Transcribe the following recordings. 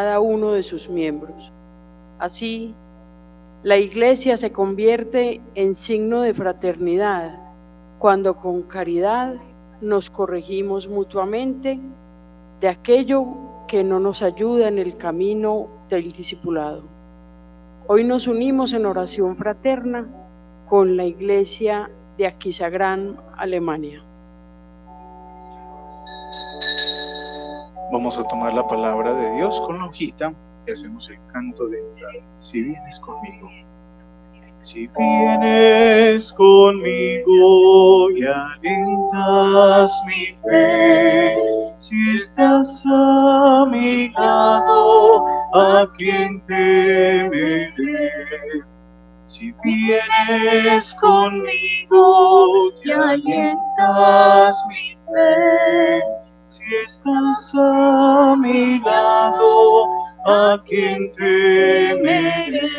cada uno de sus miembros. Así, la iglesia se convierte en signo de fraternidad cuando con caridad nos corregimos mutuamente de aquello que no nos ayuda en el camino del discipulado. Hoy nos unimos en oración fraterna con la iglesia de Aquisagrán, Alemania. Vamos a tomar la palabra de Dios con la hojita y hacemos el canto de entrada. Si vienes conmigo. Si vienes conmigo y alientas mi fe, si estás a mi lado, a quien temeré. Si vienes conmigo y alientas mi fe, si estás a mi lado, a quien temeré.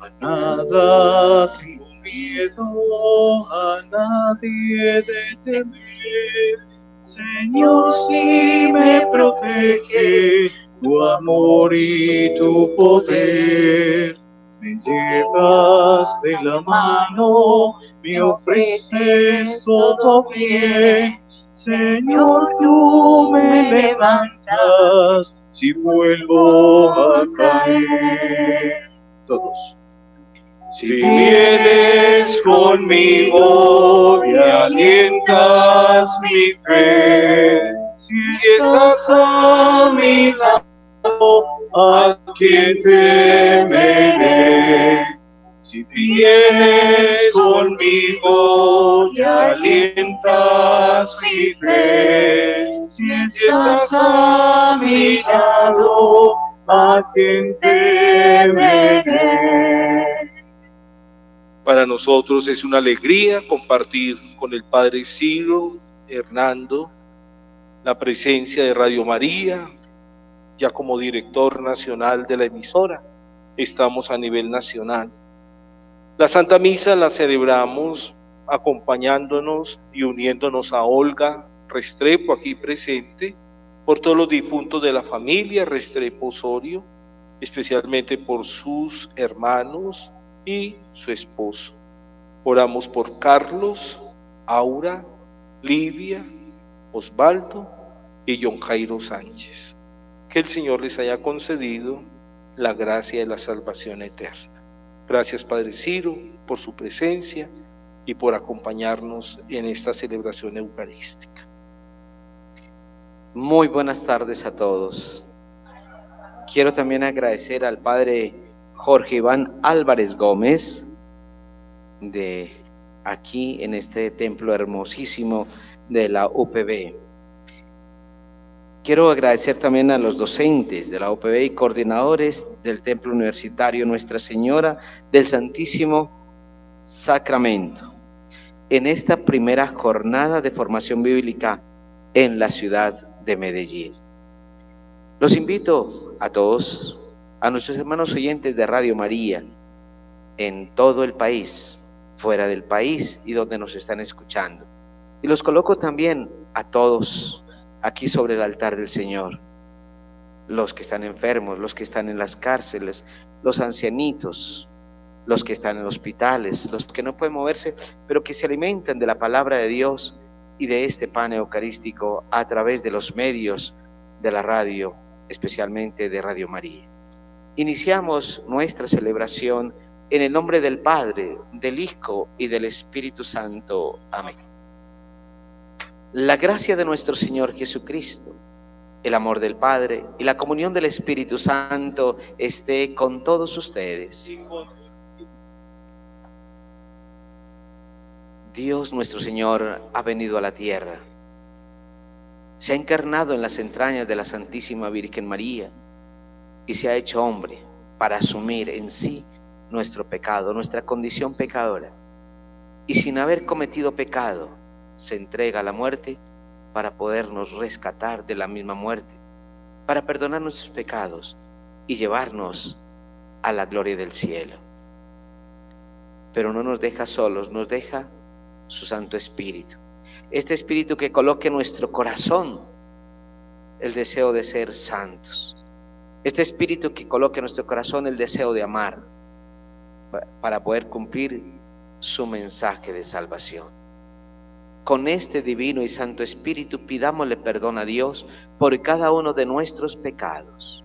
A nada tengo miedo, a nadie de temer. Señor, si me protege tu amor y tu poder. Me llevas de la mano, me ofreces todo bien. Señor, tú me levantas si vuelvo a caer. Todos. Si vienes conmigo y alientas mi fe, si estás a mi lado, a quien temeré. Si vienes conmigo y alientas mi fe, si estás a mi lado, a temeré. Para nosotros es una alegría compartir con el Padre Ciro, Hernando, la presencia de Radio María, ya como director nacional de la emisora. Estamos a nivel nacional. La Santa Misa la celebramos acompañándonos y uniéndonos a Olga Restrepo aquí presente, por todos los difuntos de la familia Restrepo Osorio, especialmente por sus hermanos y su esposo. Oramos por Carlos, Aura, Livia, Osvaldo y John Jairo Sánchez. Que el Señor les haya concedido la gracia de la salvación eterna. Gracias Padre Ciro por su presencia y por acompañarnos en esta celebración eucarística. Muy buenas tardes a todos. Quiero también agradecer al Padre Jorge Iván Álvarez Gómez de aquí en este templo hermosísimo de la UPB. Quiero agradecer también a los docentes de la UPB y coordinadores del Templo Universitario Nuestra Señora del Santísimo Sacramento en esta primera jornada de formación bíblica en la ciudad de Medellín. Los invito a todos, a nuestros hermanos oyentes de Radio María, en todo el país, fuera del país y donde nos están escuchando. Y los coloco también a todos aquí sobre el altar del Señor. Los que están enfermos, los que están en las cárceles, los ancianitos, los que están en hospitales, los que no pueden moverse, pero que se alimentan de la palabra de Dios y de este pan eucarístico a través de los medios de la radio, especialmente de Radio María. Iniciamos nuestra celebración en el nombre del Padre, del Hijo y del Espíritu Santo. Amén. La gracia de nuestro Señor Jesucristo, el amor del Padre y la comunión del Espíritu Santo esté con todos ustedes. Dios nuestro Señor ha venido a la tierra, se ha encarnado en las entrañas de la Santísima Virgen María y se ha hecho hombre para asumir en sí nuestro pecado, nuestra condición pecadora. Y sin haber cometido pecado, se entrega a la muerte para podernos rescatar de la misma muerte, para perdonar nuestros pecados y llevarnos a la gloria del cielo. Pero no nos deja solos, nos deja su Santo Espíritu. Este Espíritu que coloque en nuestro corazón el deseo de ser santos. Este espíritu que coloque en nuestro corazón el deseo de amar para poder cumplir su mensaje de salvación. Con este divino y santo espíritu pidámosle perdón a Dios por cada uno de nuestros pecados.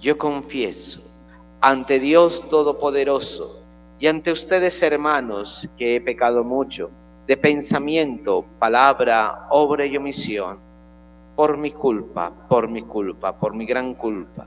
Yo confieso ante Dios Todopoderoso y ante ustedes, hermanos, que he pecado mucho de pensamiento, palabra, obra y omisión, por mi culpa, por mi culpa, por mi gran culpa.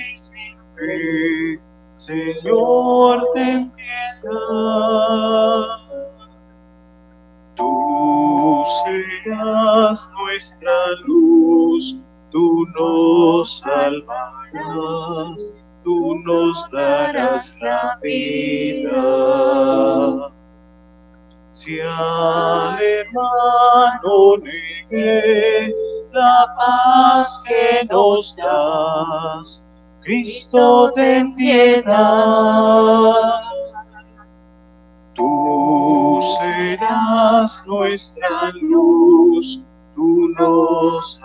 salvarás, tú nos darás la vida si al hermano negué la paz que nos das, Cristo ten piedad. Tú serás nuestra luz, tú nos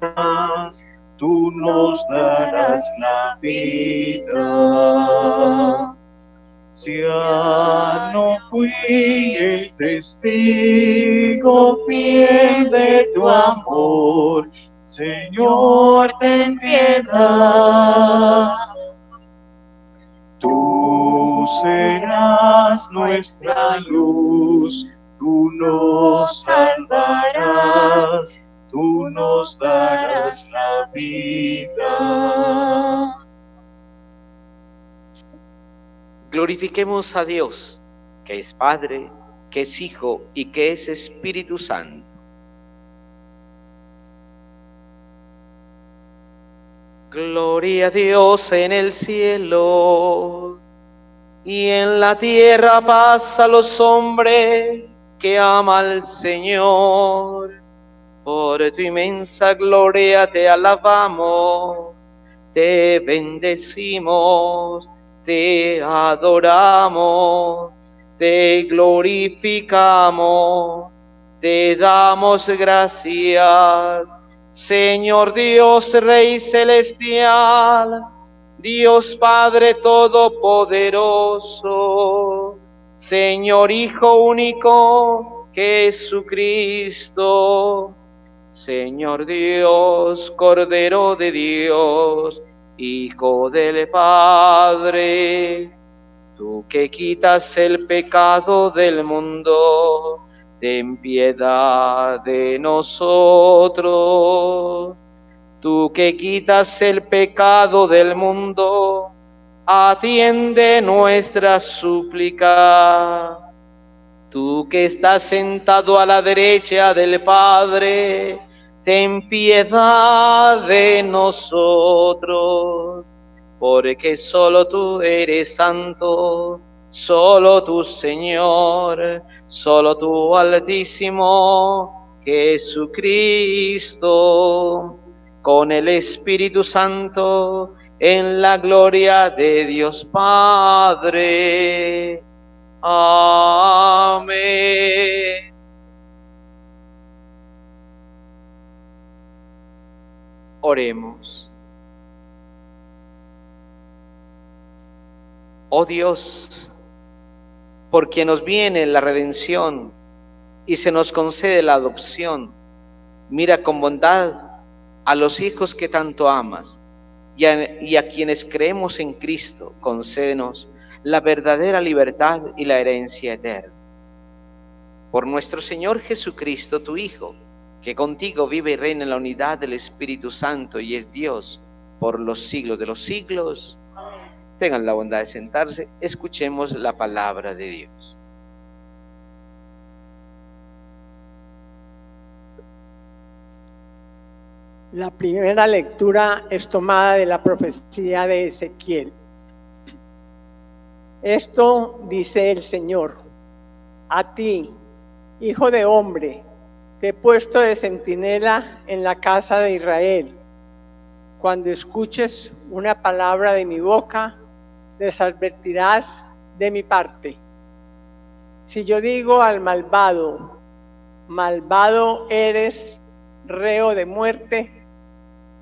salvarás, tú nos darás la vida. Si ya no fui el testigo fiel de tu amor, Señor, ten piedad. Tú serás nuestra luz, tú nos salvarás, tú nos darás la vida. Glorifiquemos a Dios, que es Padre, que es Hijo y que es Espíritu Santo. Gloria a Dios en el cielo y en la tierra paz a los hombres que ama al Señor. Por tu inmensa gloria te alabamos, te bendecimos te adoramos, te glorificamos, te damos gracias, Señor Dios, Rey Celestial, Dios Padre Todopoderoso, Señor Hijo único, Jesucristo, Señor Dios, Cordero de Dios, Hijo del Padre, tú que quitas el pecado del mundo, ten piedad de nosotros. Tú que quitas el pecado del mundo, atiende nuestra súplica. Tú que estás sentado a la derecha del Padre, ten piedad de nosotros, porque solo tú eres santo, solo tú Señor, solo tú Altísimo Jesucristo, con el Espíritu Santo, en la gloria de Dios Padre. Amén. Oremos. Oh Dios, por quien nos viene la redención y se nos concede la adopción, mira con bondad a los hijos que tanto amas y a, quienes creemos en Cristo, concédenos la verdadera libertad y la herencia eterna. Por nuestro Señor Jesucristo, tu Hijo, que contigo vive y reina en la unidad del Espíritu Santo y es Dios por los siglos de los siglos. Tengan la bondad de sentarse, escuchemos la palabra de Dios. La primera lectura es tomada de la profecía de Ezequiel. Esto dice el Señor, a ti, hijo de hombre, he puesto de centinela en la casa de Israel. Cuando escuches una palabra de mi boca, les advertirás de mi parte. Si yo digo al malvado, malvado eres, reo de muerte,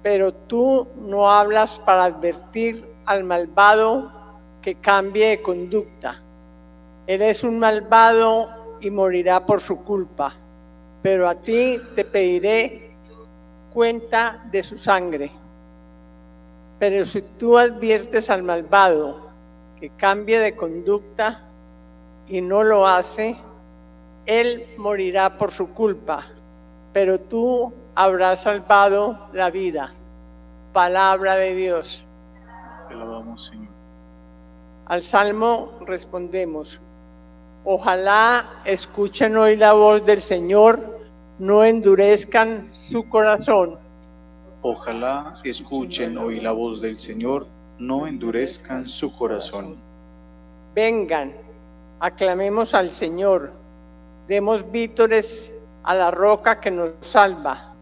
pero tú no hablas para advertir al malvado que cambie de conducta. Él es un malvado y morirá por su culpa, pero a ti te pediré cuenta de su sangre. Pero si tú adviertes al malvado que cambie de conducta y no lo hace, él morirá por su culpa, pero tú habrás salvado la vida. Palabra de Dios. Te alabamos, Señor. Al salmo respondemos, ojalá escuchen hoy la voz del Señor, no endurezcan su corazón. Ojalá escuchen hoy la voz del Señor, no endurezcan su corazón. Vengan, aclamemos al Señor, demos vítores a la roca que nos salva.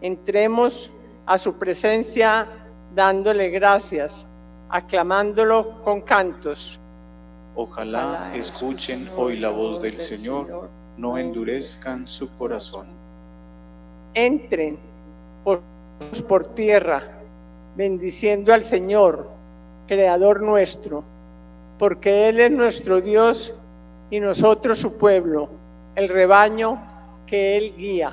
Entremos a su presencia dándole gracias, aclamándolo con cantos. Ojalá escuchen hoy la voz del Señor, no endurezcan su corazón. Entren por, por tierra, bendiciendo al Señor, Creador nuestro, porque Él es nuestro Dios y nosotros su pueblo, el rebaño que Él guía.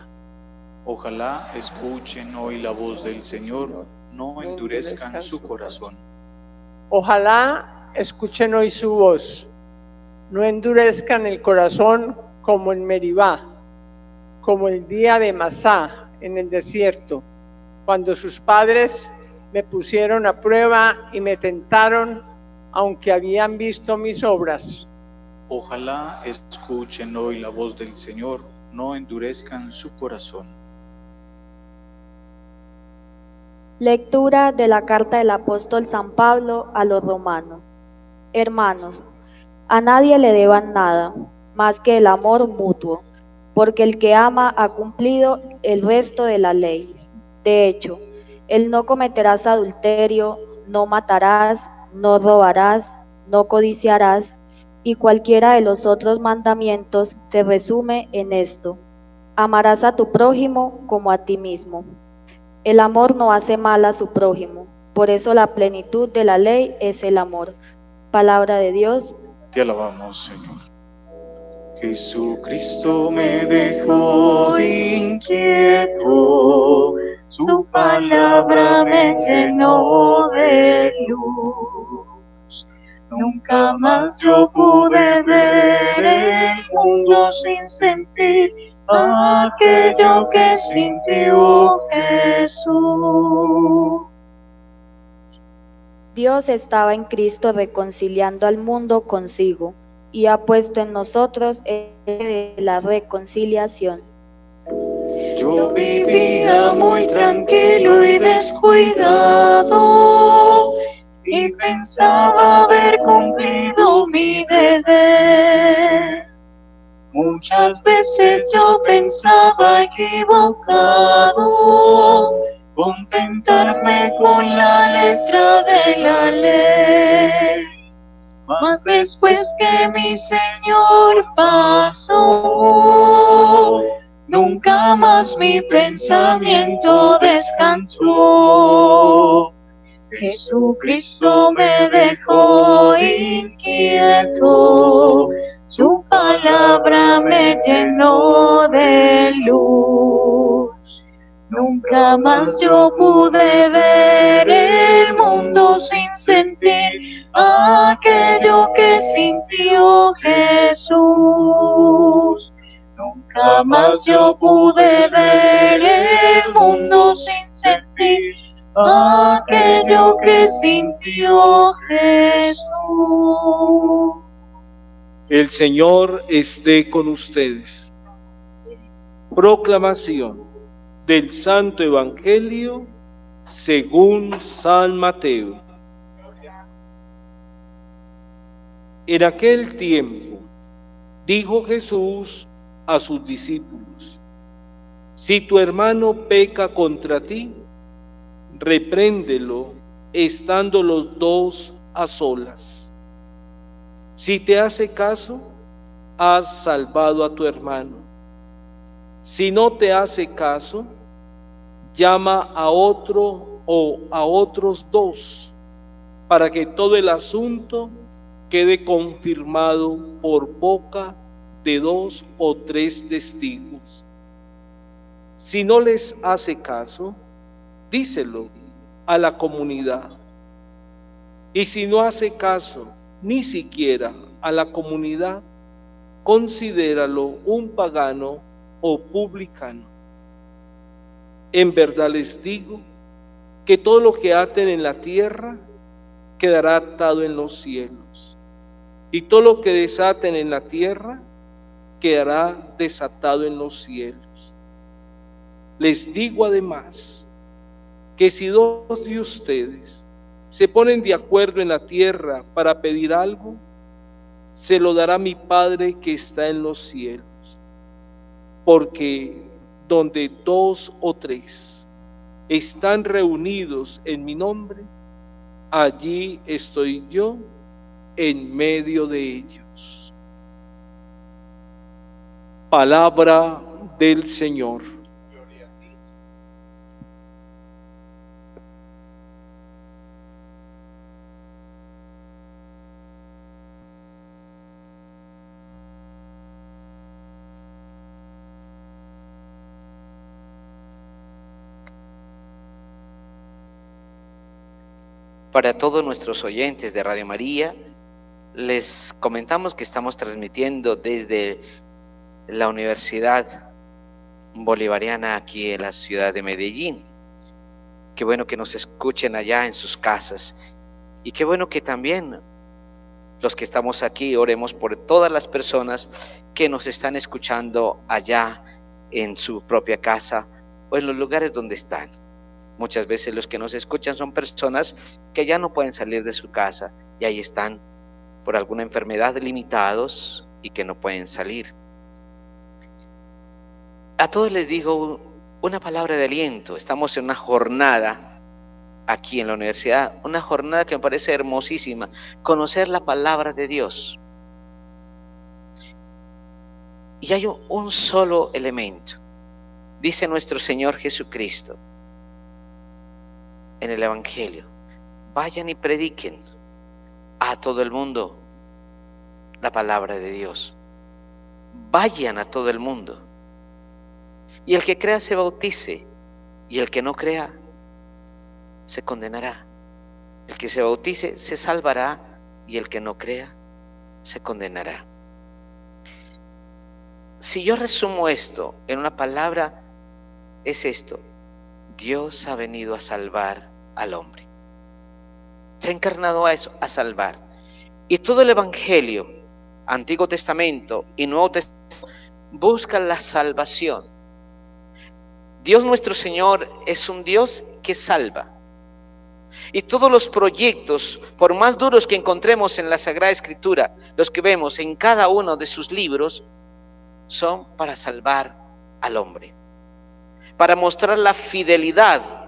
Ojalá escuchen hoy la voz del Señor, no endurezcan su corazón. Ojalá escuchen hoy su voz, no endurezcan el corazón como en Meribá, como el día de Masá en el desierto, cuando sus padres me pusieron a prueba y me tentaron, aunque habían visto mis obras. Ojalá escuchen hoy la voz del Señor, no endurezcan su corazón. Lectura de la carta del apóstol San Pablo a los romanos. Hermanos, a nadie le deban nada más que el amor mutuo, porque el que ama ha cumplido el resto de la ley. De hecho, el no cometerás adulterio, no matarás, no robarás, no codiciarás, y cualquiera de los otros mandamientos se resume en esto. Amarás a tu prójimo como a ti mismo. El amor no hace mal a su prójimo, por eso la plenitud de la ley es el amor. Palabra de Dios. Te alabamos, Señor. Jesucristo me dejó inquieto, su palabra me llenó de luz. Nunca más yo pude ver el mundo sin sentir aquello que sintió Jesús. Dios estaba en Cristo reconciliando al mundo consigo y ha puesto en nosotros la reconciliación. Yo vivía muy tranquilo y descuidado y pensaba haber cumplido mi deber. Muchas veces yo pensaba equivocado, contentarme con la letra de la ley. Mas después que mi Señor pasó, nunca más mi pensamiento descansó. Jesucristo me dejó inquieto su palabra me llenó de luz. Nunca más yo pude ver el mundo sin sentir aquello que sintió Jesús. Nunca más yo pude ver el mundo sin sentir aquello que sintió Jesús. El Señor esté con ustedes. Proclamación del Santo Evangelio según San Mateo. En aquel tiempo dijo Jesús a sus discípulos, si tu hermano peca contra ti, repréndelo estando los dos a solas. Si te hace caso, has salvado a tu hermano. Si no te hace caso, llama a otro o a otros dos para que todo el asunto quede confirmado por boca de dos o tres testigos. Si no les hace caso, díselo a la comunidad. Y si no hace caso ni siquiera a la comunidad, considéralo un pagano o publicano. En verdad les digo que todo lo que aten en la tierra quedará atado en los cielos, y todo lo que desaten en la tierra quedará desatado en los cielos. Les digo además que si dos de ustedes se ponen de acuerdo en la tierra para pedir algo, se lo dará mi Padre que está en los cielos. Porque donde dos o tres están reunidos en mi nombre, allí estoy yo en medio de ellos. Palabra del Señor. Para todos nuestros oyentes de Radio María, les comentamos que estamos transmitiendo desde la Universidad Bolivariana aquí en la ciudad de Medellín. Qué bueno que nos escuchen allá en sus casas y qué bueno que también los que estamos aquí oremos por todas las personas que nos están escuchando allá en su propia casa o en los lugares donde están. Muchas veces los que nos escuchan son personas que ya no pueden salir de su casa y ahí están por alguna enfermedad limitados y que no pueden salir. A todos les digo una palabra de aliento. Estamos en una jornada aquí en la universidad, una jornada que me parece hermosísima, conocer la palabra de Dios. Y hay un solo elemento. Dice nuestro Señor Jesucristo, en el Evangelio. Vayan y prediquen a todo el mundo la palabra de Dios. Vayan a todo el mundo. Y el que crea se bautice, y el que no crea se condenará. El que se bautice se salvará, y el que no crea se condenará. Si yo resumo esto en una palabra, es esto. Dios ha venido a salvar al hombre. Se ha encarnado a eso, a salvar. Y todo el Evangelio, Antiguo Testamento y Nuevo Testamento, busca la salvación. Dios nuestro Señor es un Dios que salva. Y todos los proyectos, por más duros que encontremos en la Sagrada Escritura, los que vemos en cada uno de sus libros, son para salvar al hombre, para mostrar la fidelidad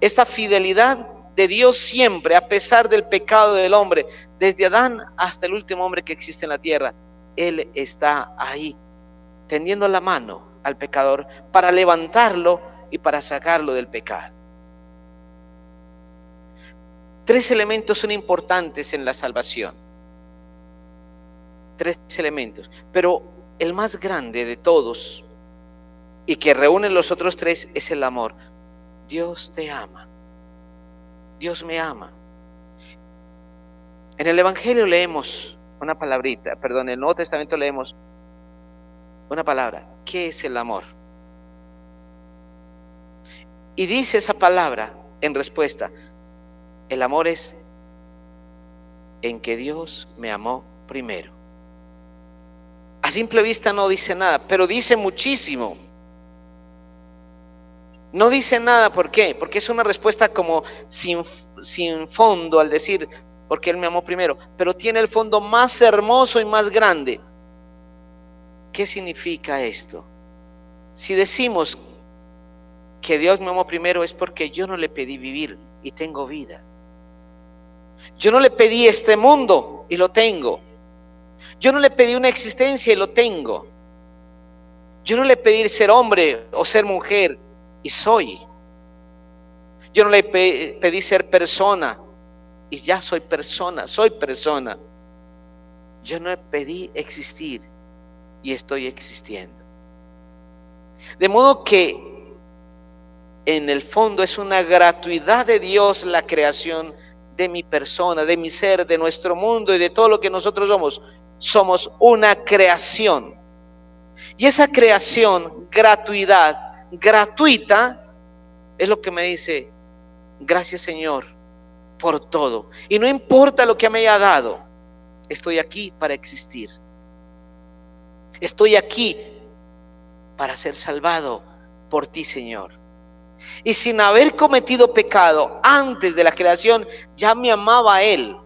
esta fidelidad de Dios siempre, a pesar del pecado del hombre, desde Adán hasta el último hombre que existe en la tierra, Él está ahí, tendiendo la mano al pecador para levantarlo y para sacarlo del pecado. Tres elementos son importantes en la salvación. Tres elementos. Pero el más grande de todos y que reúne los otros tres es el amor. Dios te ama. Dios me ama. En el Evangelio leemos una palabrita, perdón, en el Nuevo Testamento leemos una palabra. ¿Qué es el amor? Y dice esa palabra en respuesta, el amor es en que Dios me amó primero. A simple vista no dice nada, pero dice muchísimo. No dice nada, ¿por qué? Porque es una respuesta como sin, sin fondo al decir, porque Él me amó primero, pero tiene el fondo más hermoso y más grande. ¿Qué significa esto? Si decimos que Dios me amó primero es porque yo no le pedí vivir y tengo vida. Yo no le pedí este mundo y lo tengo. Yo no le pedí una existencia y lo tengo. Yo no le pedí ser hombre o ser mujer y soy. Yo no le pedí ser persona y ya soy persona, soy persona. Yo no le pedí existir y estoy existiendo. De modo que en el fondo es una gratuidad de Dios la creación de mi persona, de mi ser, de nuestro mundo y de todo lo que nosotros somos. Somos una creación. Y esa creación, gratuidad, gratuita, es lo que me dice, gracias Señor por todo. Y no importa lo que me haya dado, estoy aquí para existir. Estoy aquí para ser salvado por ti, Señor. Y sin haber cometido pecado antes de la creación, ya me amaba Él.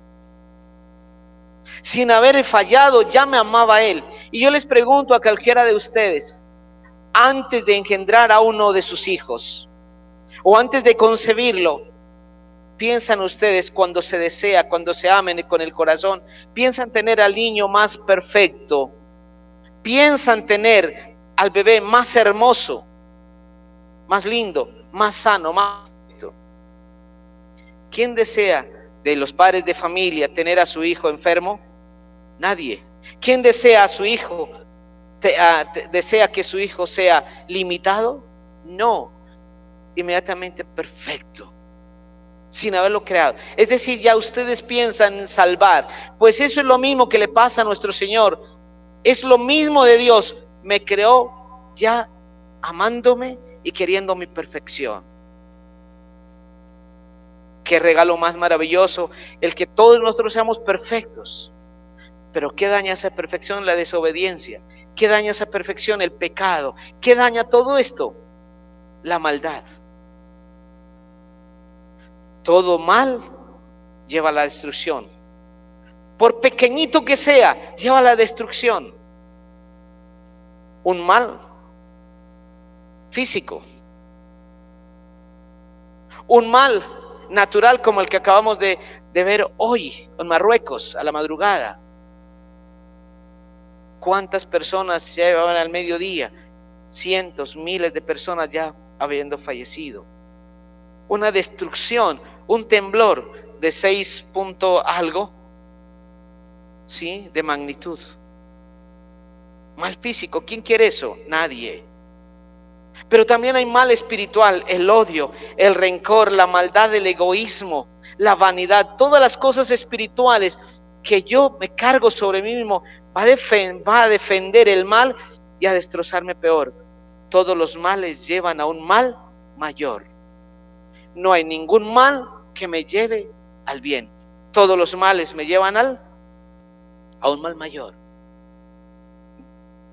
Sin haber fallado, ya me amaba Él. Y yo les pregunto a cualquiera de ustedes, antes de engendrar a uno de sus hijos, o antes de concebirlo, piensan ustedes cuando se desea, cuando se amen con el corazón, piensan tener al niño más perfecto, piensan tener al bebé más hermoso, más lindo, más sano, más. ¿Quién desea de los padres de familia tener a su hijo enfermo? Nadie. ¿Quién desea a su hijo desea que su hijo sea limitado? No, inmediatamente perfecto, sin haberlo creado. Es decir, ya ustedes piensan en salvar, pues eso es lo mismo que le pasa a nuestro Señor. Es lo mismo de Dios, me creó ya amándome y queriendo mi perfección. Qué regalo más maravilloso el que todos nosotros seamos perfectos. Pero ¿qué daña esa perfección? La desobediencia. ¿Qué daña esa perfección? El pecado. ¿Qué daña todo esto? La maldad. Todo mal lleva a la destrucción. Por pequeñito que sea, lleva a la destrucción. Un mal físico. Un mal natural como el que acabamos de, de ver hoy en Marruecos a la madrugada ¿Cuántas personas ya llevaban al mediodía? Cientos, miles de personas ya habiendo fallecido. Una destrucción, un temblor de seis punto algo, ¿sí? De magnitud. Mal físico, ¿quién quiere eso? Nadie. Pero también hay mal espiritual, el odio, el rencor, la maldad, el egoísmo, la vanidad, todas las cosas espirituales que yo me cargo sobre mí mismo va a, defender el mal y a destrozarme peor. Todos los males llevan a un mal mayor. No hay ningún mal que me lleve al bien. Todos los males me llevan al a un mal mayor.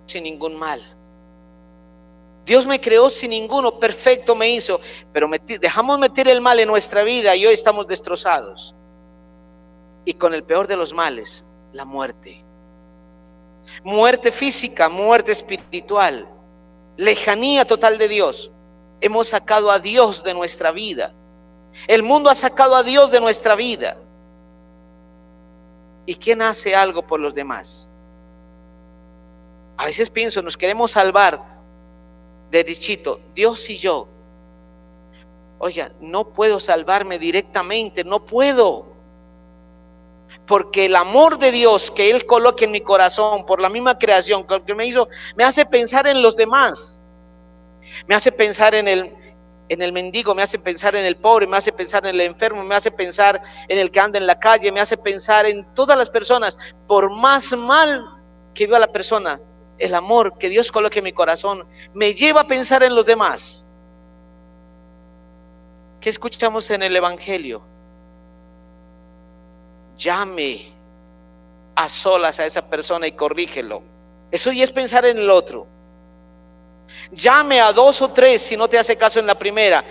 Sin ningún mal. Dios me creó sin ninguno, perfecto me hizo, pero dejamos meter el mal en nuestra vida y hoy estamos destrozados. Y con el peor de los males, la muerte muerte física, muerte espiritual, lejanía total de Dios. Hemos sacado a Dios de nuestra vida. El mundo ha sacado a Dios de nuestra vida. ¿Y quién hace algo por los demás? A veces pienso, nos queremos salvar derechito, Dios y yo. Oiga, no puedo salvarme directamente, no puedo porque el amor de Dios que Él coloque en mi corazón por la misma creación que me hizo, me hace pensar en los demás, me hace pensar en el, en el mendigo, me hace pensar en el pobre, me hace pensar en el enfermo, me hace pensar en el que anda en la calle, me hace pensar en todas las personas, por más mal que viva la persona, el amor que Dios coloque en mi corazón me lleva a pensar en los demás. ¿Qué escuchamos en el Evangelio? Llame a solas a esa persona y corrígelo. Eso ya es pensar en el otro. Llame a dos o tres si no te hace caso en la primera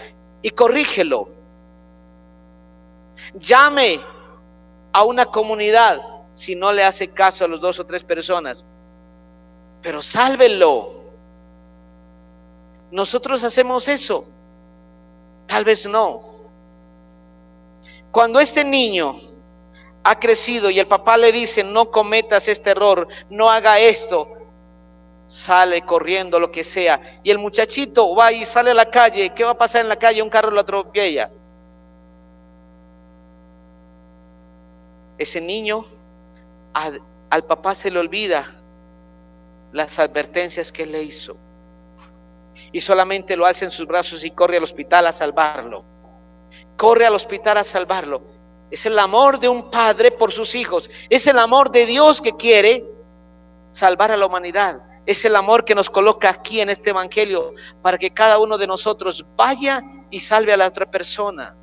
y corrígelo. Llame a una comunidad si no le hace caso a los dos o tres personas. Pero sálvelo. Nosotros hacemos eso. Tal vez no. Cuando este niño ha crecido y el papá le dice, no cometas este error, no haga esto, sale corriendo, lo que sea, y el muchachito va y sale a la calle, ¿qué va a pasar en la calle? Un carro lo atropella. Ese niño, al papá se le olvida las advertencias que le hizo. Y solamente lo alza en sus brazos y corre al hospital a salvarlo. Corre al hospital a salvarlo. Es el amor de un padre por sus hijos. Es el amor de Dios que quiere salvar a la humanidad. Es el amor que nos coloca aquí en este Evangelio para que cada uno de nosotros vaya y salve a la otra persona.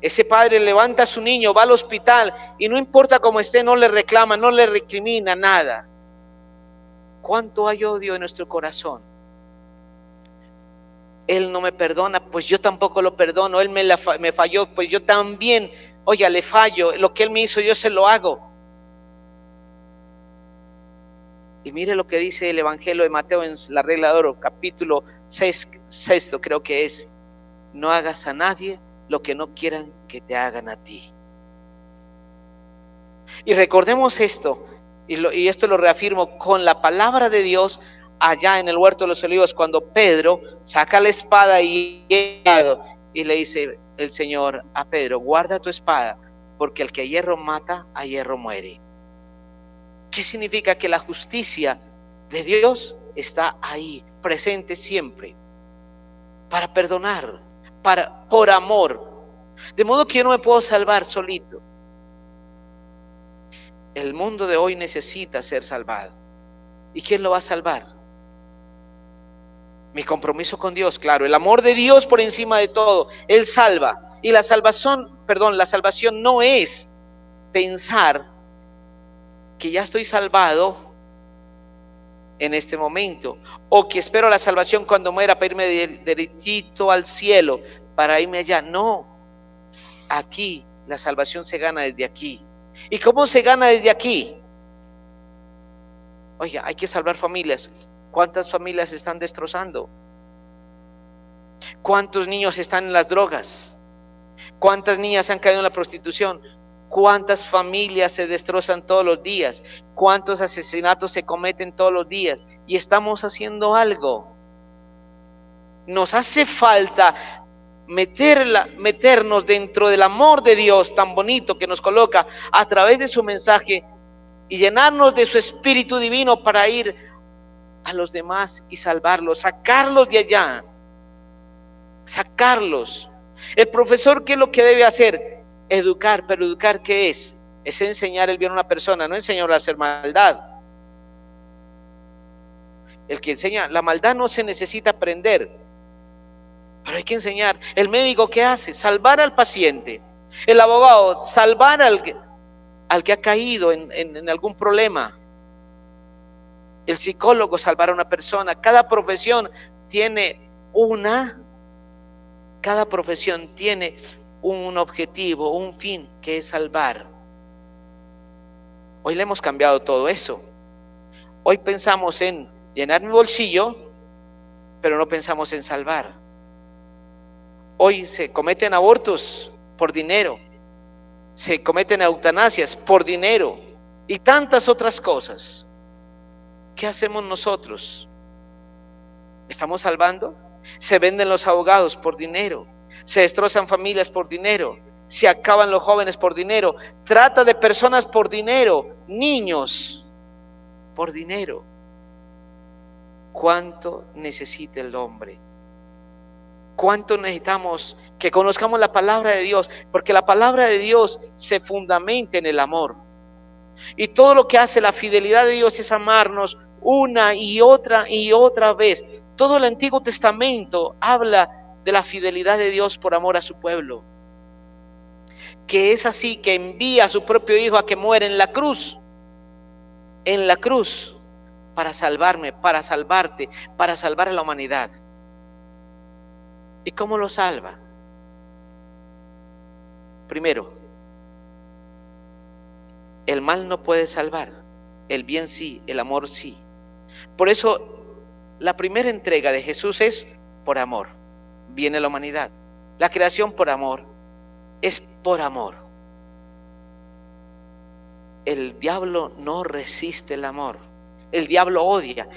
Ese padre levanta a su niño, va al hospital y no importa cómo esté, no le reclama, no le recrimina nada. ¿Cuánto hay odio en nuestro corazón? Él no me perdona, pues yo tampoco lo perdono. Él me, me falló, pues yo también, oye, le fallo. Lo que él me hizo, yo se lo hago. Y mire lo que dice el Evangelio de Mateo en la regla de oro, capítulo 6, sexto creo que es. No hagas a nadie lo que no quieran que te hagan a ti. Y recordemos esto, y esto lo reafirmo con la palabra de Dios allá en el huerto de los olivos, cuando Pedro saca la espada y, y le dice el Señor a Pedro, guarda tu espada, porque el que a hierro mata, a hierro muere. ¿Qué significa? Que la justicia de Dios está ahí, presente siempre, para perdonar, para, por amor. De modo que yo no me puedo salvar solito. El mundo de hoy necesita ser salvado. ¿Y quién lo va a salvar? Mi compromiso con Dios, claro, el amor de Dios por encima de todo, Él salva. Y la salvación, perdón, la salvación no es pensar que ya estoy salvado en este momento, o que espero la salvación cuando muera para irme derechito al cielo, para irme allá. No, aquí la salvación se gana desde aquí. ¿Y cómo se gana desde aquí? Oiga, hay que salvar familias. ¿Cuántas familias se están destrozando? ¿Cuántos niños están en las drogas? ¿Cuántas niñas han caído en la prostitución? cuántas familias se destrozan todos los días, cuántos asesinatos se cometen todos los días y estamos haciendo algo. Nos hace falta meterla, meternos dentro del amor de Dios tan bonito que nos coloca a través de su mensaje y llenarnos de su espíritu divino para ir a los demás y salvarlos, sacarlos de allá, sacarlos. El profesor, ¿qué es lo que debe hacer? educar, pero educar ¿qué es? Es enseñar el bien a una persona, no enseñar a hacer maldad. El que enseña, la maldad no se necesita aprender, pero hay que enseñar. El médico ¿qué hace? Salvar al paciente. El abogado, salvar al, al que ha caído en, en algún problema. El psicólogo, salvar a una persona. Cada profesión tiene una, cada profesión tiene un objetivo, un fin, que es salvar. Hoy le hemos cambiado todo eso. Hoy pensamos en llenar mi bolsillo, pero no pensamos en salvar. Hoy se cometen abortos por dinero, se cometen eutanasias por dinero y tantas otras cosas. ¿Qué hacemos nosotros? ¿Estamos salvando? Se venden los abogados por dinero se destrozan familias por dinero, se acaban los jóvenes por dinero, trata de personas por dinero, niños por dinero. ¿Cuánto necesita el hombre? ¿Cuánto necesitamos que conozcamos la palabra de Dios? Porque la palabra de Dios se fundamenta en el amor. Y todo lo que hace la fidelidad de Dios es amarnos una y otra y otra vez. Todo el Antiguo Testamento habla de la fidelidad de Dios por amor a su pueblo. Que es así que envía a su propio Hijo a que muera en la cruz. En la cruz. para salvarme, para salvarte, para salvar a la humanidad. ¿Y cómo lo salva? Primero, el mal no puede salvar, el bien sí, el amor sí. Por eso la primera entrega de Jesús es por amor. Viene la humanidad. La creación por amor es por amor. El diablo no resiste el amor. El diablo odia.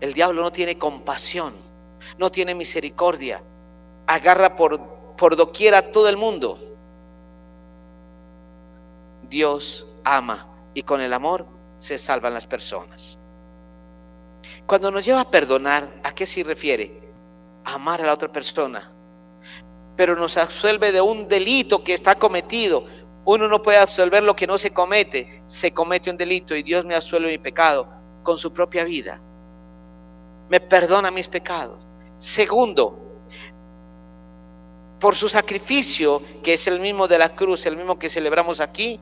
El diablo no tiene compasión, no tiene misericordia. Agarra por, por doquier a todo el mundo. Dios ama y con el amor se salvan las personas. Cuando nos lleva a perdonar, ¿a qué se refiere? A amar a la otra persona. Pero nos absuelve de un delito que está cometido. Uno no puede absolver lo que no se comete. Se comete un delito y Dios me absuelve mi pecado con su propia vida. Me perdona mis pecados. Segundo, por su sacrificio, que es el mismo de la cruz, el mismo que celebramos aquí,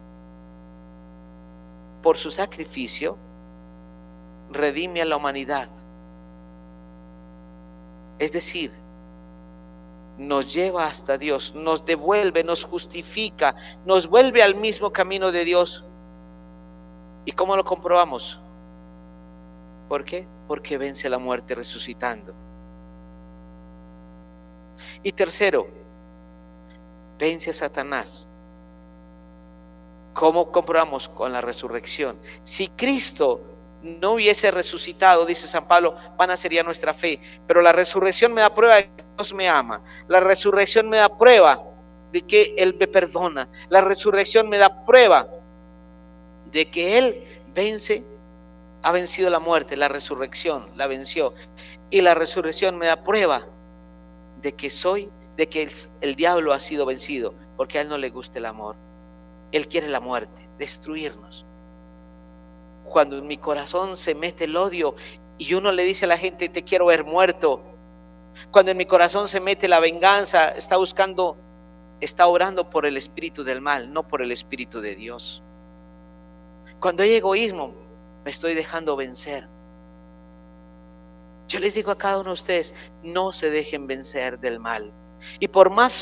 por su sacrificio, redime a la humanidad. Es decir, nos lleva hasta Dios, nos devuelve, nos justifica, nos vuelve al mismo camino de Dios. ¿Y cómo lo comprobamos? ¿Por qué? Porque vence la muerte resucitando. Y tercero, vence a Satanás ¿Cómo comprobamos? Con la resurrección. Si Cristo no hubiese resucitado, dice San Pablo, vana sería nuestra fe. Pero la resurrección me da prueba de que Dios me ama. La resurrección me da prueba de que Él me perdona. La resurrección me da prueba de que Él vence, ha vencido la muerte. La resurrección la venció. Y la resurrección me da prueba de que soy, de que el, el diablo ha sido vencido, porque a Él no le gusta el amor. Él quiere la muerte, destruirnos. Cuando en mi corazón se mete el odio y uno le dice a la gente, te quiero ver muerto. Cuando en mi corazón se mete la venganza, está buscando, está orando por el espíritu del mal, no por el espíritu de Dios. Cuando hay egoísmo, me estoy dejando vencer. Yo les digo a cada uno de ustedes, no se dejen vencer del mal. Y por más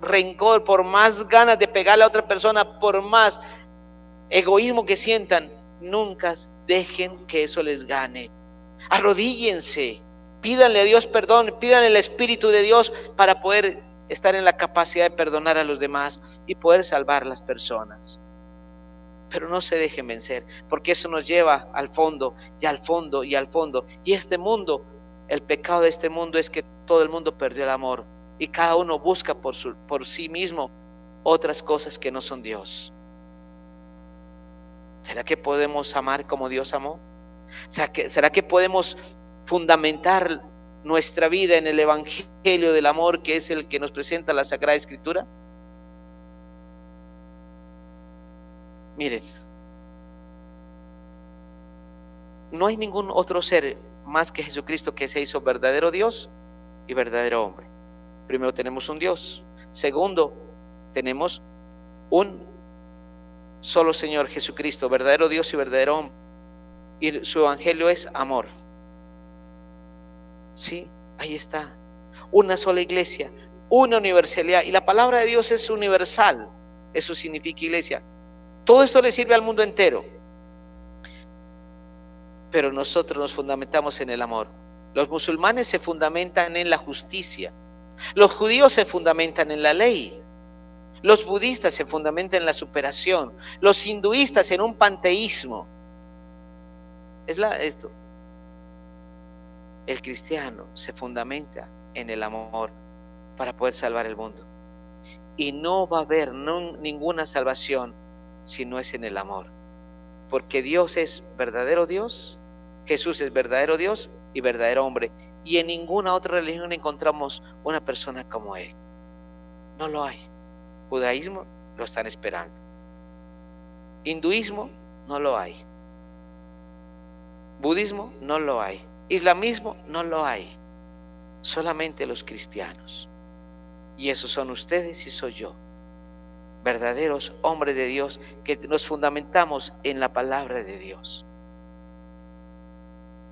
rencor, por más ganas de pegarle a otra persona, por más egoísmo que sientan, nunca dejen que eso les gane. Arrodíllense, pídanle a Dios perdón, pidan el Espíritu de Dios para poder estar en la capacidad de perdonar a los demás y poder salvar a las personas. Pero no se dejen vencer, porque eso nos lleva al fondo y al fondo y al fondo. Y este mundo, el pecado de este mundo es que todo el mundo perdió el amor y cada uno busca por, su, por sí mismo otras cosas que no son Dios. ¿Será que podemos amar como Dios amó? ¿Será que, ¿Será que podemos fundamentar nuestra vida en el Evangelio del amor que es el que nos presenta la Sagrada Escritura? Miren, no hay ningún otro ser más que Jesucristo que se hizo verdadero Dios y verdadero hombre. Primero tenemos un Dios. Segundo, tenemos un solo Señor Jesucristo, verdadero Dios y verdadero hombre. Y su evangelio es amor. Sí, ahí está. Una sola iglesia, una universalidad. Y la palabra de Dios es universal. Eso significa iglesia. Todo esto le sirve al mundo entero. Pero nosotros nos fundamentamos en el amor. Los musulmanes se fundamentan en la justicia. Los judíos se fundamentan en la ley. Los budistas se fundamentan en la superación. Los hinduistas en un panteísmo. Es la, esto. El cristiano se fundamenta en el amor para poder salvar el mundo. Y no va a haber ninguna salvación si no es en el amor. Porque Dios es verdadero Dios, Jesús es verdadero Dios y verdadero hombre y en ninguna otra religión encontramos una persona como Él. No lo hay. Judaísmo lo están esperando. Hinduismo no lo hay. Budismo no lo hay. Islamismo no lo hay. Solamente los cristianos. Y esos son ustedes y soy yo. Verdaderos hombres de Dios que nos fundamentamos en la palabra de Dios.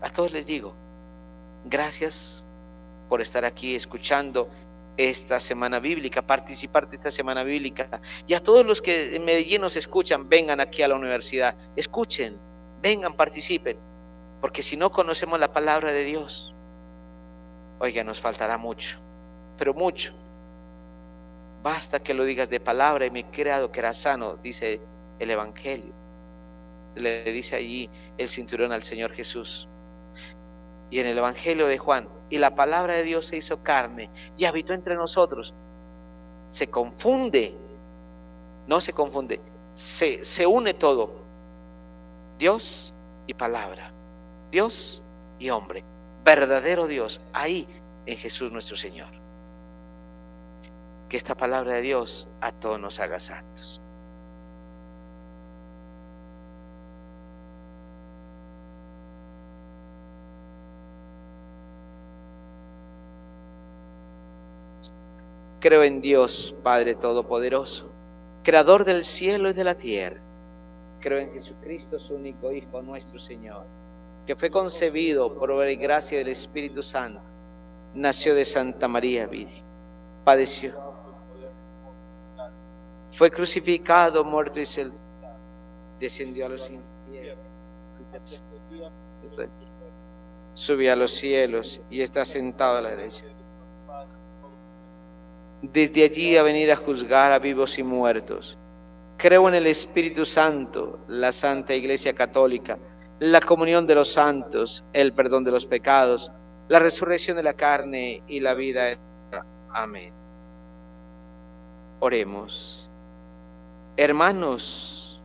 A todos les digo, gracias por estar aquí escuchando esta semana bíblica, participar de esta semana bíblica. Y a todos los que en Medellín nos escuchan, vengan aquí a la universidad, escuchen, vengan, participen, porque si no conocemos la palabra de Dios, oiga, nos faltará mucho, pero mucho. Basta que lo digas de palabra y he creado que era sano, dice el Evangelio. Le dice allí el cinturón al Señor Jesús. Y en el Evangelio de Juan, y la palabra de Dios se hizo carne y habitó entre nosotros. Se confunde, no se confunde, se, se une todo. Dios y palabra, Dios y hombre, verdadero Dios, ahí en Jesús nuestro Señor. Que esta palabra de Dios a todos nos haga santos. Creo en Dios, Padre Todopoderoso, Creador del cielo y de la tierra. Creo en Jesucristo, su único Hijo, nuestro Señor, que fue concebido por obra y gracia del Espíritu Santo. Nació de Santa María Virgen. Padeció. Fue crucificado, muerto y se descendió a los infiernos. Subió a los cielos y está sentado a la derecha desde allí a venir a juzgar a vivos y muertos. Creo en el Espíritu Santo, la Santa Iglesia Católica, la comunión de los santos, el perdón de los pecados, la resurrección de la carne y la vida eterna. Amén. Oremos. Hermanos,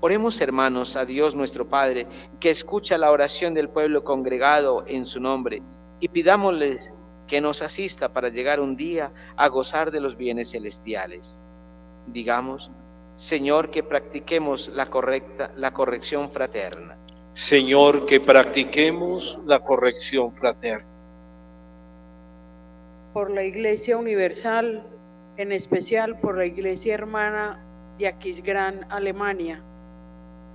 oremos hermanos a Dios nuestro Padre, que escucha la oración del pueblo congregado en su nombre, y pidámosles que nos asista para llegar un día a gozar de los bienes celestiales. Digamos, Señor, que practiquemos la correcta la corrección fraterna. Señor, que practiquemos la corrección fraterna. Por la Iglesia Universal, en especial por la Iglesia Hermana de Aquisgrán, Alemania,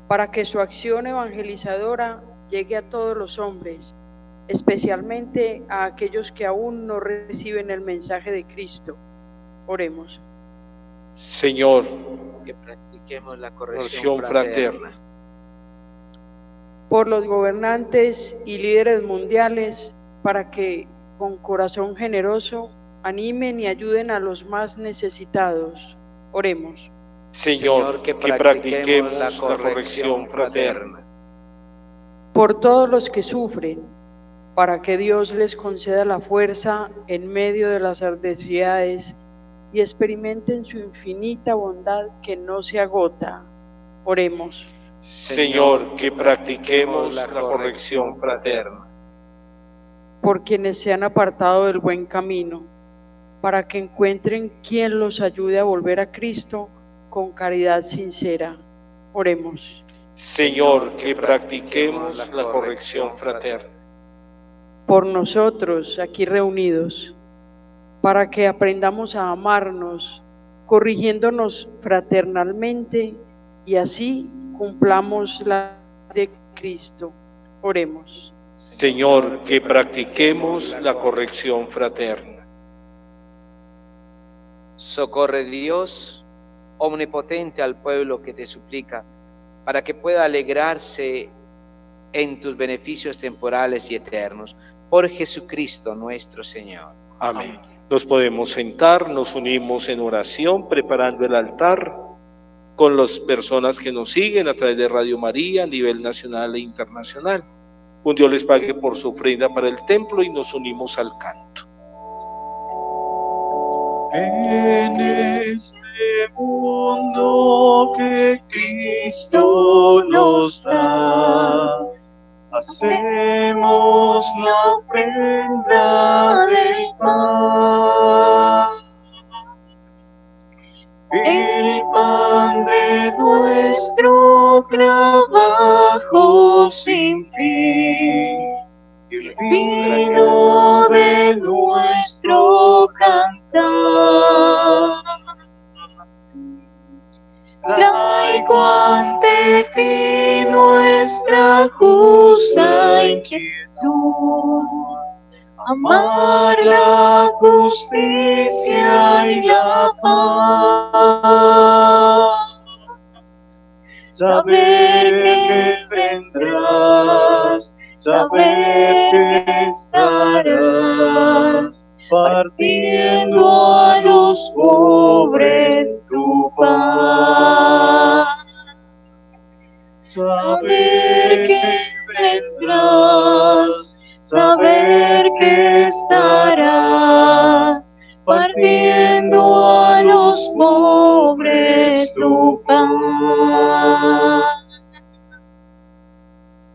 para que su acción evangelizadora llegue a todos los hombres especialmente a aquellos que aún no reciben el mensaje de Cristo. Oremos. Señor, que practiquemos la corrección fraterna. Por los gobernantes y líderes mundiales, para que con corazón generoso animen y ayuden a los más necesitados. Oremos. Señor, que practiquemos, la corrección fraterna. Por todos los que sufren, para que Dios les conceda la fuerza en medio de las adversidades y experimenten su infinita bondad que no se agota. Oremos. Señor, que practiquemos la corrección fraterna. Por quienes se han apartado del buen camino, para que encuentren quien los ayude a volver a Cristo con caridad sincera. Oremos. Señor, que practiquemos la corrección fraterna por nosotros aquí reunidos, para que aprendamos a amarnos, corrigiéndonos fraternalmente y así cumplamos la de Cristo. Oremos. Señor, que practiquemos la corrección fraterna. Socorre Dios, omnipotente al pueblo que te suplica, para que pueda alegrarse en tus beneficios temporales y eternos por Jesucristo nuestro Señor. Amén. Nos podemos sentar, nos unimos en oración, preparando el altar con las personas que nos siguen a través de Radio María a nivel nacional e internacional. Un Dios les pague por su ofrenda para el templo y nos unimos al canto. En este mundo que Cristo nos da hacemos la ofrenda del pan. El pan de nuestro trabajo sin fin, el vino de nuestro cantar. Traigo ante ti nuestra justa amar la justicia y la paz. Saber que vendrás, saber que estarás partiendo a los pobres tu paz. Saber que vendrás, saber que estarás partiendo a los pobres tu paz.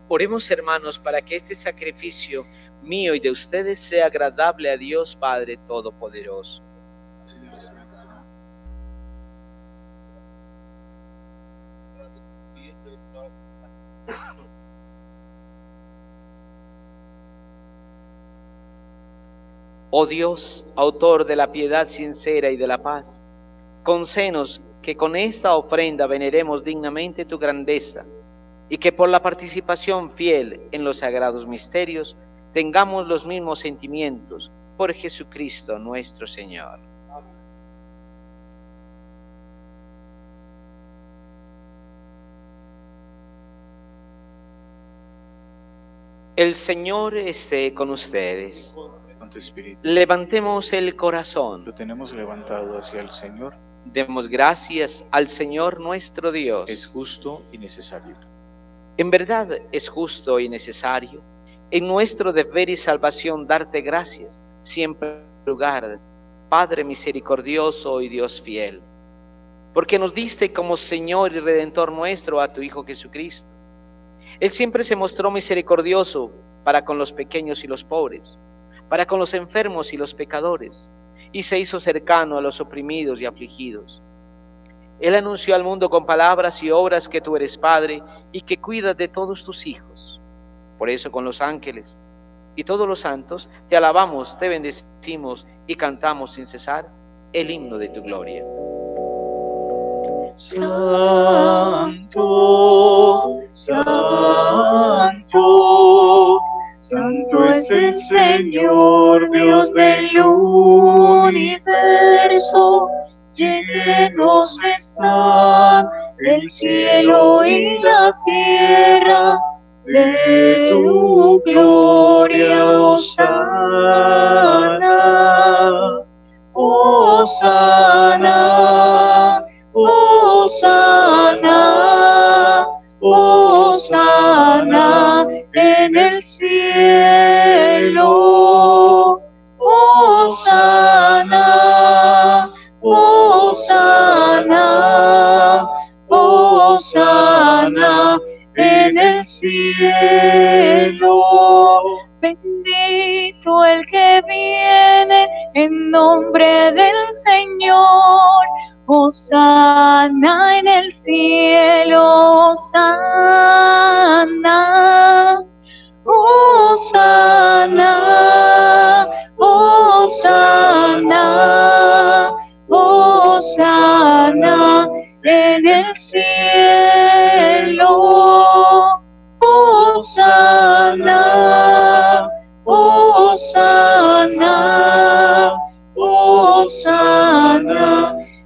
Oremos hermanos para que este sacrificio mío y de ustedes sea agradable a Dios Padre Todopoderoso. Oh Dios, autor de la piedad sincera y de la paz, concénos que con esta ofrenda veneremos dignamente tu grandeza y que por la participación fiel en los sagrados misterios tengamos los mismos sentimientos por Jesucristo nuestro Señor. El Señor esté con ustedes. Con tu espíritu. Levantemos el corazón. Lo tenemos levantado hacia el Señor. Demos gracias al Señor nuestro Dios. Es justo y necesario. En verdad es justo y necesario en nuestro deber y salvación darte gracias, siempre en lugar, Padre misericordioso y Dios fiel, porque nos diste como Señor y Redentor nuestro a tu Hijo Jesucristo. Él siempre se mostró misericordioso para con los pequeños y los pobres, para con los enfermos y los pecadores, y se hizo cercano a los oprimidos y afligidos. Él anunció al mundo con palabras y obras que tú eres Padre y que cuidas de todos tus hijos. Por eso con los ángeles y todos los santos te alabamos, te bendecimos y cantamos sin cesar el himno de tu gloria. Santo, santo, santo es el Señor, Dios del universo. Llenos están el cielo y la tierra de tu gloria, Osana, Osana, Osana, Osana en el cielo, Osana, Osana, Osana en el cielo. Bendito el que viene en nombre del Señor. Osana en el cielo, Osana, Osana, Osana, Osana en el cielo. Osana, Osana, Osana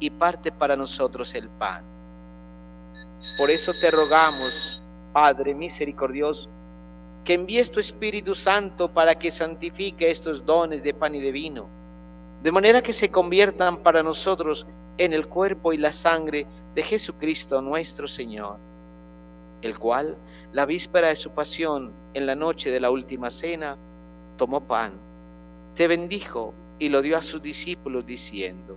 y parte para nosotros el pan. Por eso te rogamos, Padre misericordioso, que envíes tu Espíritu Santo para que santifique estos dones de pan y de vino, de manera que se conviertan para nosotros en el cuerpo y la sangre de Jesucristo nuestro Señor, el cual, la víspera de su pasión, en la noche de la última cena, tomó pan, te bendijo y lo dio a sus discípulos diciendo,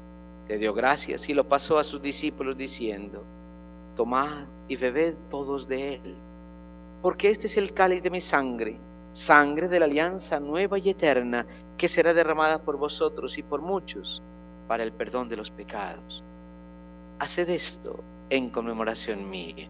te dio gracias y lo pasó a sus discípulos diciendo, tomad y bebed todos de él, porque este es el cáliz de mi sangre, sangre de la alianza nueva y eterna, que será derramada por vosotros y por muchos para el perdón de los pecados. Haced esto en conmemoración mía.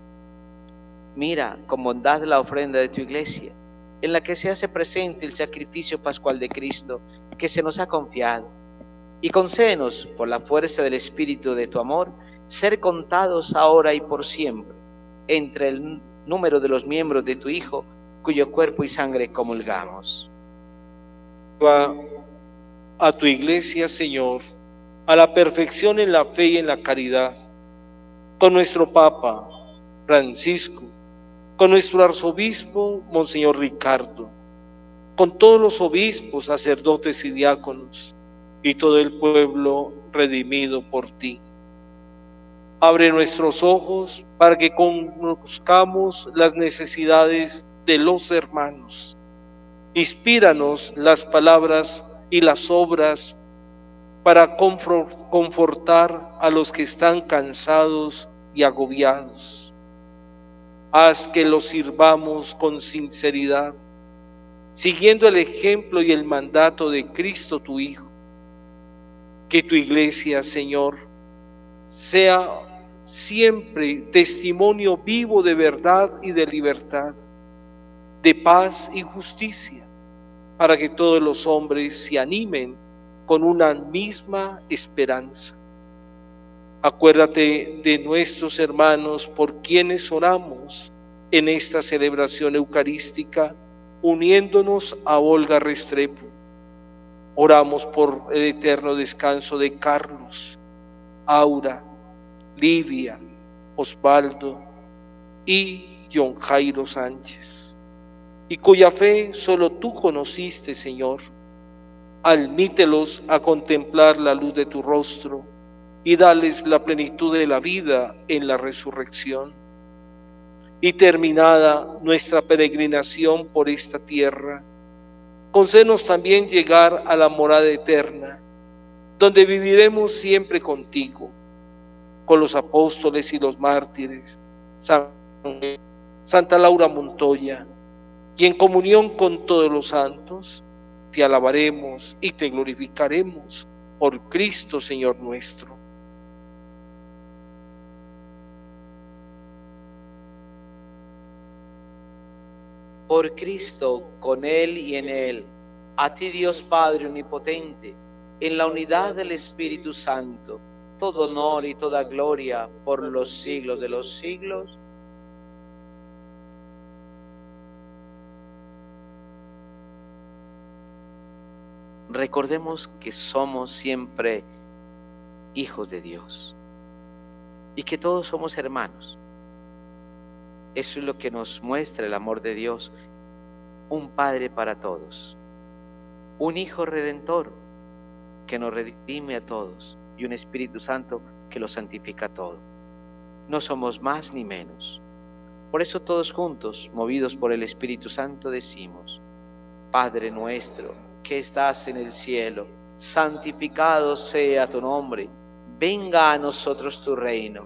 Mira con bondad la ofrenda de tu iglesia, en la que se hace presente el sacrificio pascual de Cristo que se nos ha confiado. Y concédenos, por la fuerza del Espíritu de tu amor, ser contados ahora y por siempre entre el número de los miembros de tu Hijo, cuyo cuerpo y sangre comulgamos. Va a tu iglesia, Señor, a la perfección en la fe y en la caridad, con nuestro Papa Francisco, con nuestro arzobispo, Monseñor Ricardo, con todos los obispos, sacerdotes y diáconos, y todo el pueblo redimido por ti. Abre nuestros ojos para que conozcamos las necesidades de los hermanos. Inspíranos las palabras y las obras para confortar a los que están cansados y agobiados. Haz que los sirvamos con sinceridad, siguiendo el ejemplo y el mandato de Cristo tu Hijo. Que tu iglesia, Señor, sea siempre testimonio vivo de verdad y de libertad, de paz y justicia, para que todos los hombres se animen con una misma esperanza. Acuérdate de nuestros hermanos por quienes oramos en esta celebración eucarística, uniéndonos a Olga Restrepo. Oramos por el eterno descanso de Carlos, Aura, Livia, Osvaldo y John Jairo Sánchez, y cuya fe solo tú conociste, Señor. Admítelos a contemplar la luz de tu rostro y dales la plenitud de la vida en la resurrección. Y terminada nuestra peregrinación por esta tierra, concédenos también llegar a la morada eterna, donde viviremos siempre contigo, con los apóstoles y los mártires, Santa Laura Montoya, y en comunión con todos los santos, te alabaremos y te glorificaremos por Cristo Señor nuestro. Por Cristo, con Él y en Él, a ti Dios Padre Omnipotente, en la unidad del Espíritu Santo, todo honor y toda gloria por los siglos de los siglos. Recordemos que somos siempre hijos de Dios y que todos somos hermanos. Eso es lo que nos muestra el amor de Dios, un Padre para todos, un Hijo redentor que nos redime a todos. Y un Espíritu Santo que lo santifica todo. No somos más ni menos. Por eso todos juntos, movidos por el Espíritu Santo, decimos, Padre nuestro, que estás en el cielo, santificado sea tu nombre, venga a nosotros tu reino,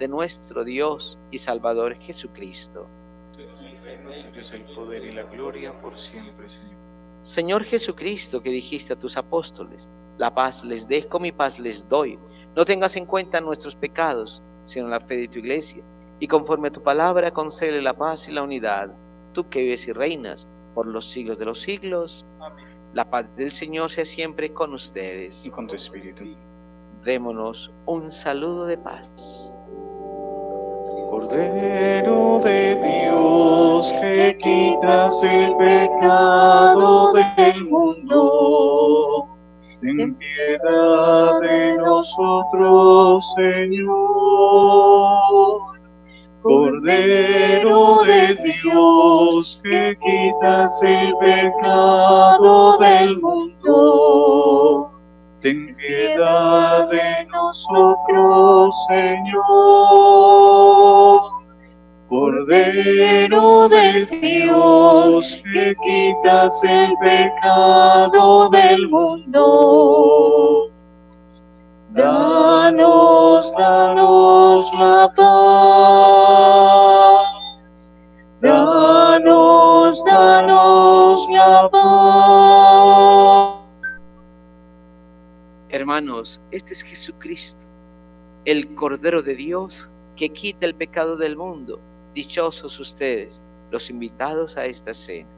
de nuestro Dios y Salvador Jesucristo. Tuyo es el poder y la gloria por siempre, Señor. Señor Jesucristo, que dijiste a tus apóstoles, la paz les dejo, mi paz les doy. No tengas en cuenta nuestros pecados, sino la fe de tu iglesia. Y conforme a tu palabra, concede la paz y la unidad. Tú que vives y reinas por los siglos de los siglos. La paz del Señor sea siempre con ustedes. Y con tu espíritu. Démonos un saludo de paz. Cordero de Dios, que quitas el pecado del mundo, ten piedad de nosotros, Señor. Cordero de Dios, que quitas el pecado del mundo, ten piedad de nosotros, Señor. Cordero de Dios, que quitas el pecado del mundo. Danos, danos la paz. Danos, danos la paz. Hermanos, este es Jesucristo, el Cordero de Dios que quita el pecado del mundo. Dichosos ustedes, los invitados a esta cena.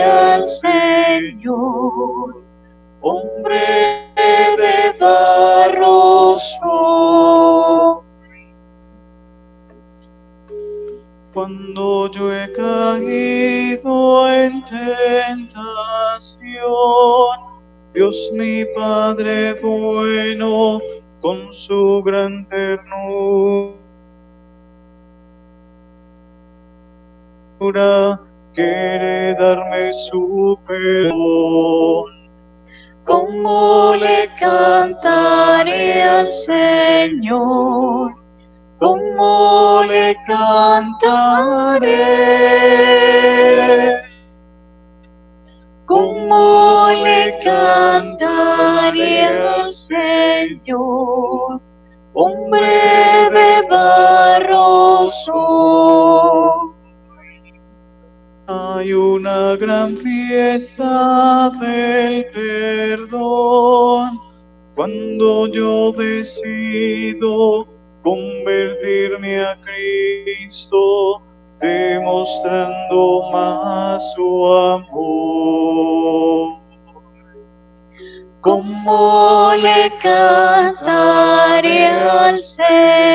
Al Señor? Hombre de barro. Cuando yo he caído en tentación, Dios mi Padre bueno, con su gran ternura, quiere darme su perdón. ¿Cómo le cantaré al Señor? ¿Cómo le cantaré? ¿Cómo le cantaré al Señor? Hombre de barro soy. Hay una gran fiesta del perdón cuando yo decido convertirme a Cristo demostrando más su amor. ¿Cómo le cantaré al Señor?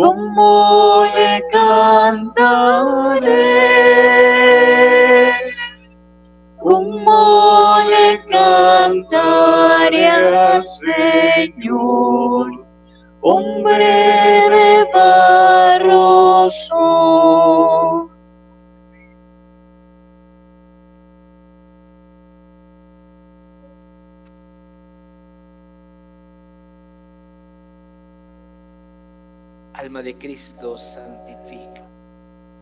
¿Cómo le cantaré? ¿Cómo le cantaré al Señor? Hombre de barro soy. De Cristo, santifica.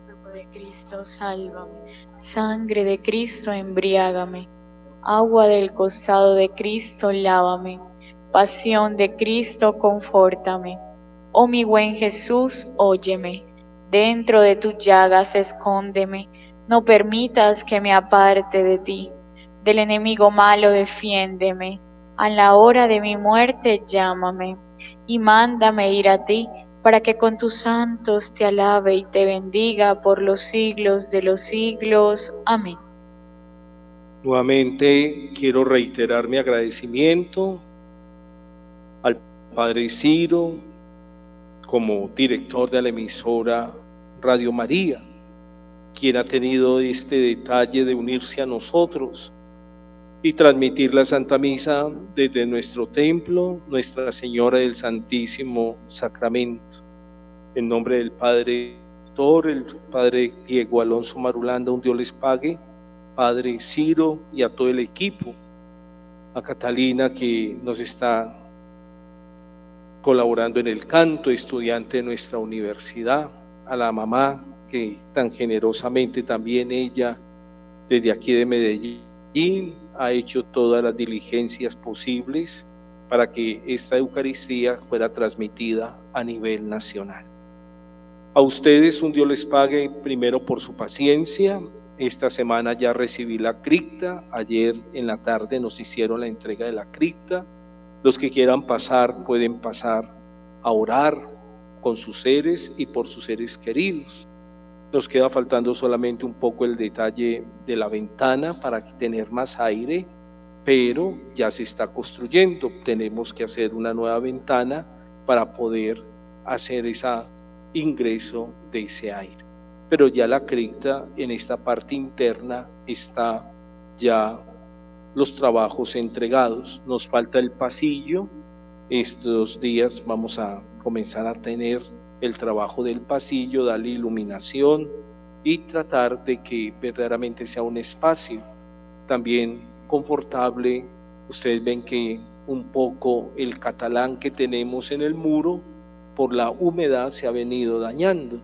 Cuerpo de Cristo, sálvame. Sangre de Cristo, embriágame. Agua del costado de Cristo, lávame. Pasión de Cristo, confórtame. Oh mi buen Jesús, óyeme. Dentro de tus llagas escóndeme. No permitas que me aparte de ti. Del enemigo malo defiéndeme. A la hora de mi muerte llámame. Y mándame ir a ti para que con tus santos te alabe y te bendiga por los siglos de los siglos. Amén. Nuevamente quiero reiterar mi agradecimiento al Padre Ciro como director de la emisora Radio María, quien ha tenido este detalle de unirse a nosotros y transmitir la Santa Misa desde nuestro templo, Nuestra Señora del Santísimo Sacramento. En nombre del Padre Doctor, el Padre Diego Alonso Marulanda, un Dios les pague, Padre Ciro y a todo el equipo, a Catalina que nos está colaborando en el canto, estudiante de nuestra universidad, a la mamá que tan generosamente también ella desde aquí de Medellín ha hecho todas las diligencias posibles para que esta Eucaristía fuera transmitida a nivel nacional. A ustedes un Dios les pague primero por su paciencia. Esta semana ya recibí la cripta. Ayer en la tarde nos hicieron la entrega de la cripta. Los que quieran pasar pueden pasar a orar con sus seres y por sus seres queridos. Nos queda faltando solamente un poco el detalle de la ventana para tener más aire, pero ya se está construyendo. Tenemos que hacer una nueva ventana para poder hacer ese ingreso de ese aire. Pero ya la cripta en esta parte interna está ya los trabajos entregados. Nos falta el pasillo. Estos días vamos a comenzar a tener el trabajo del pasillo, darle iluminación y tratar de que verdaderamente sea un espacio también confortable. Ustedes ven que un poco el catalán que tenemos en el muro por la humedad se ha venido dañando.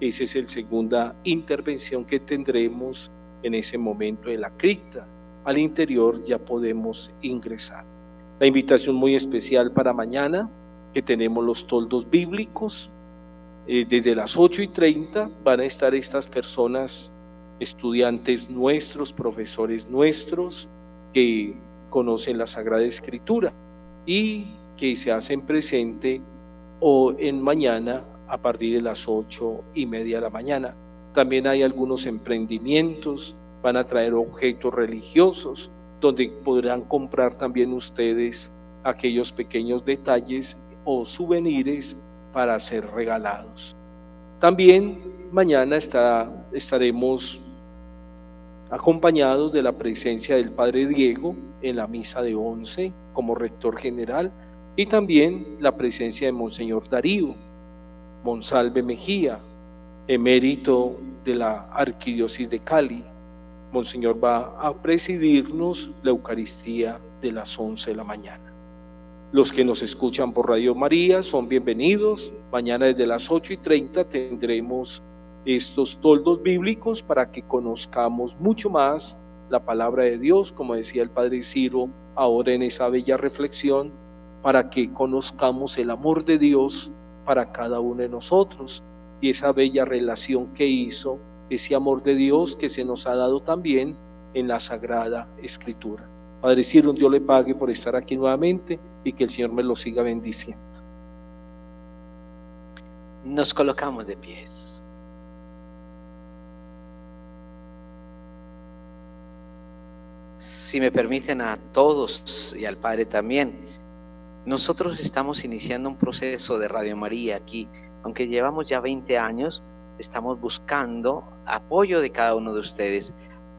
Esa es la segunda intervención que tendremos en ese momento de la cripta. Al interior ya podemos ingresar. La invitación muy especial para mañana, que tenemos los toldos bíblicos. Eh, desde las 8 y 30 van a estar estas personas, estudiantes nuestros, profesores nuestros, que conocen la Sagrada Escritura y que se hacen presente o en mañana a partir de las ocho y media de la mañana. También hay algunos emprendimientos, van a traer objetos religiosos, donde podrán comprar también ustedes aquellos pequeños detalles o souvenirs para ser regalados. También mañana estaremos acompañados de la presencia del Padre Diego en la misa de once como rector general y también la presencia de Monseñor Darío, Monsalve Mejía, emérito de la Arquidiócesis de Cali. Monseñor va a presidirnos la Eucaristía de las 11 de la mañana. Los que nos escuchan por Radio María son bienvenidos. Mañana desde las 8 y 30 tendremos estos toldos bíblicos para que conozcamos mucho más la palabra de Dios, como decía el Padre Ciro ahora en esa bella reflexión, para que conozcamos el amor de Dios para cada uno de nosotros y esa bella relación que hizo, ese amor de Dios que se nos ha dado también en la Sagrada Escritura. Padre un Dios le pague por estar aquí nuevamente y que el Señor me lo siga bendiciendo. Nos colocamos de pies. si me permiten a todos y al Padre también, nosotros estamos iniciando un proceso de Radio María aquí, aunque llevamos ya 20 años, estamos buscando apoyo de cada uno de ustedes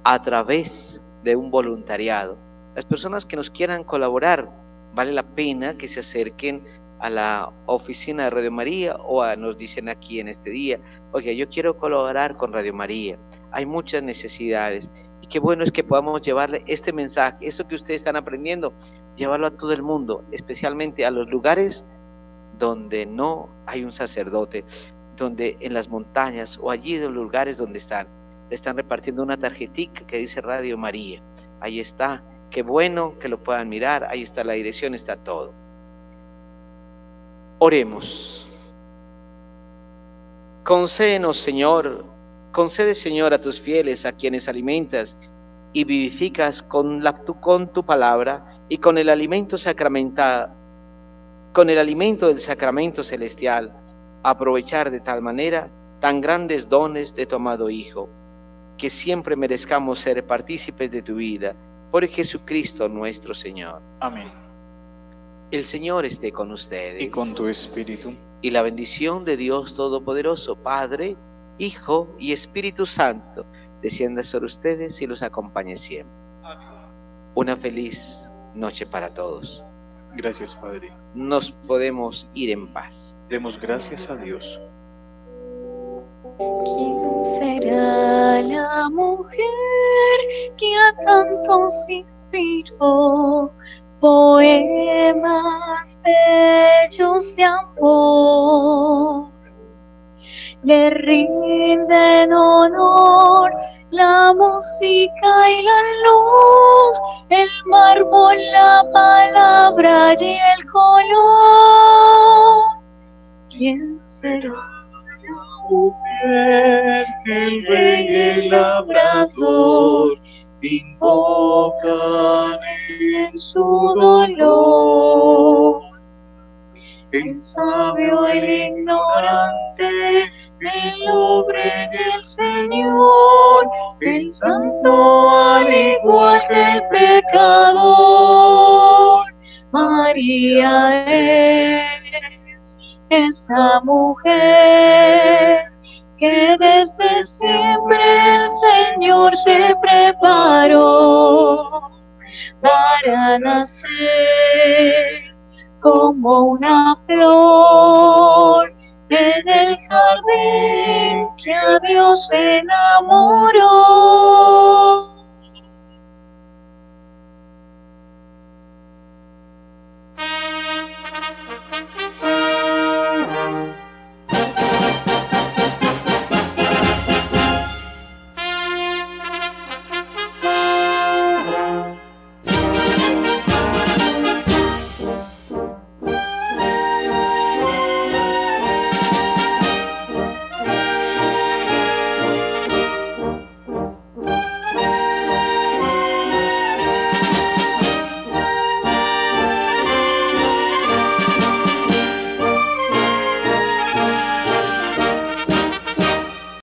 a través de un voluntariado. Las personas que nos quieran colaborar, vale la pena que se acerquen a la oficina de Radio María o nos dicen aquí en este día, oye, yo quiero colaborar con Radio María. Hay muchas necesidades y qué bueno es que podamos llevarle este mensaje, esto que ustedes están aprendiendo, llevarlo a todo el mundo, especialmente a los lugares donde no hay un sacerdote, donde en las montañas o allí en los lugares donde están, le están repartiendo una tarjetita que dice Radio María. Ahí está, qué bueno que lo puedan mirar, ahí está la dirección, está todo. Oremos. Concédenos, Señor, concede, Señor, a tus fieles, a quienes alimentas y vivificas con, la, tu, con tu palabra y con el alimento sacramentado, con el alimento del sacramento celestial, aprovechar de tal manera tan grandes dones de tu amado Hijo, que siempre merezcamos ser partícipes de tu vida, por Jesucristo nuestro Señor. Amén. El Señor esté con ustedes. Y con tu espíritu. Y la bendición de Dios Todopoderoso, Padre, Hijo y Espíritu Santo, descienda sobre ustedes y los acompañe siempre. Una feliz noche para todos. Gracias, Padre. Nos podemos ir en paz. Demos gracias a Dios. Tantos inspiró poemas bellos de amor? Le rinden honor la música y la luz, el mármol, la palabra y el color. ¿Quién será la mujer el rey el labrador invocan en su dolor? El sabio, el ignorante, el hombre del Señor, el santo al igual que el pecador. María es esa mujer que desde siempre el Señor se preparó para nacer como una flor en el jardín que a Dios enamoró.